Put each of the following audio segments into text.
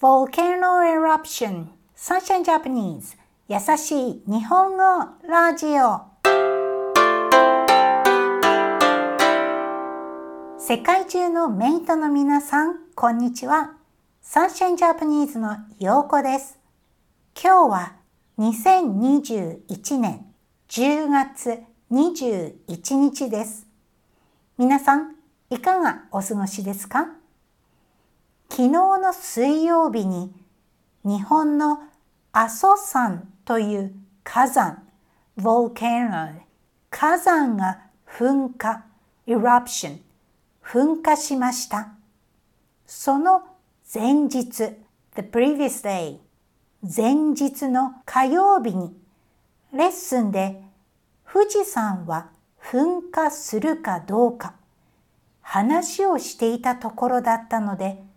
Volcano Eruption Sunshine Japanese 優しい日本語ラジオ世界中のメイトの皆さん、こんにちは。サンシャインジャパニーズのようこです。今日は2021年10月21日です。皆さん、いかがお過ごしですか？昨日の水曜日に日本の阿蘇山という火山、volcano、火山が噴火、eruption、噴火しました。その前日、the previous day、前日の火曜日にレッスンで富士山は噴火するかどうか話をしていたところだったので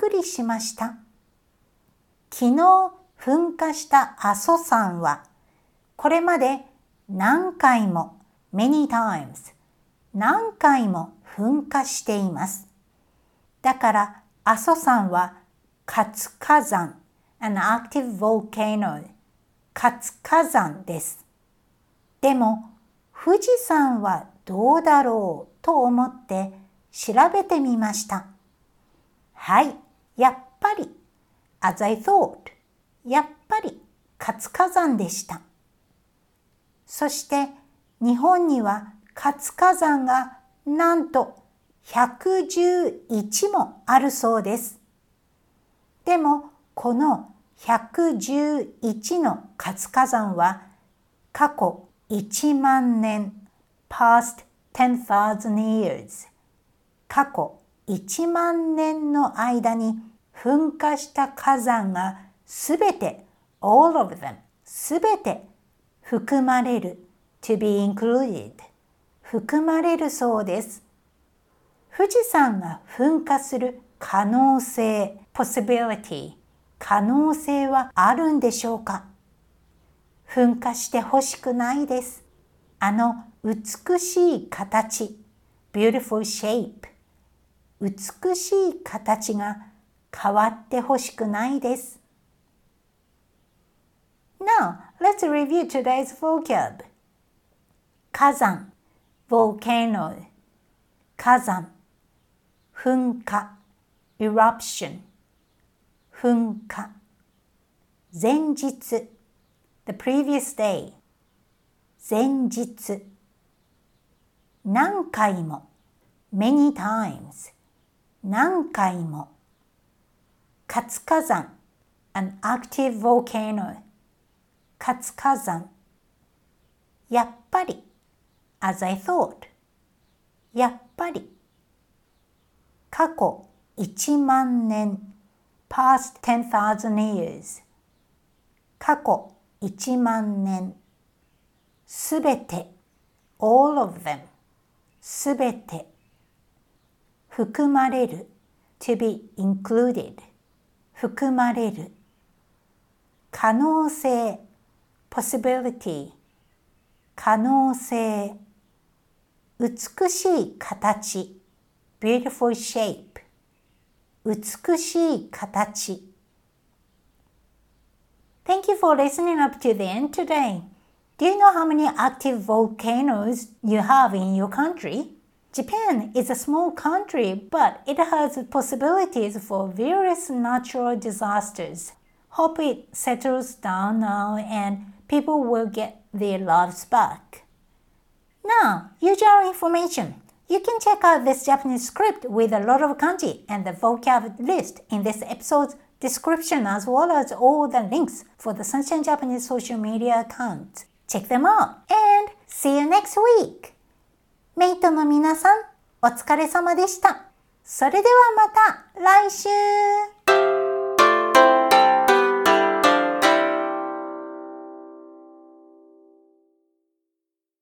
くりしました。昨日噴火した阿蘇山はこれまで何回も many times 何回も噴火しています。だから阿蘇山は活火山 an active volcano 活火山です。でも富士山はどうだろうと思って調べてみました。はい、やっぱり as I thought やっぱり活火山でした。そして日本には活火山がなんと111もあるそうです。でもこの111の活火山は過去1万年 past 10,000 years 過去1万年の間に噴火した火山がすべて all of them すべて含まれる to be included 含まれるそうです。富士山が噴火する可能性 possibility 可能性はあるんでしょうか？噴火してほしくないです。あの美しい形 beautiful shape 美しい形が変わってほしくないです。Now, let's review today's vocab. 火山 volcano 火山噴火 eruption 噴火前日 the previous day 前日何回も many times 何回も活火山 an active volcano 活火山やっぱり as I thought やっぱり過去1万年 past 10,000 years 過去1万年すべて all of them すべて含まれる to be included 含まれる可能性 possibility 可能性美しい形 beautiful shape 美しい形 Thank you for listening up to the end today. Do you know how many active volcanoes you have in your country? Japan is a small country, but it has possibilities for various natural disasters. Hope it settles down now and people will get their lives back. Now, usual information. You can check out this Japanese script with a lot of kanji and the vocab list in this episode's description as well as all the links for the Sunshine Japanese social media account. Check them out and see you next week! メイトの皆さん、お疲れ様でした。それではまた来週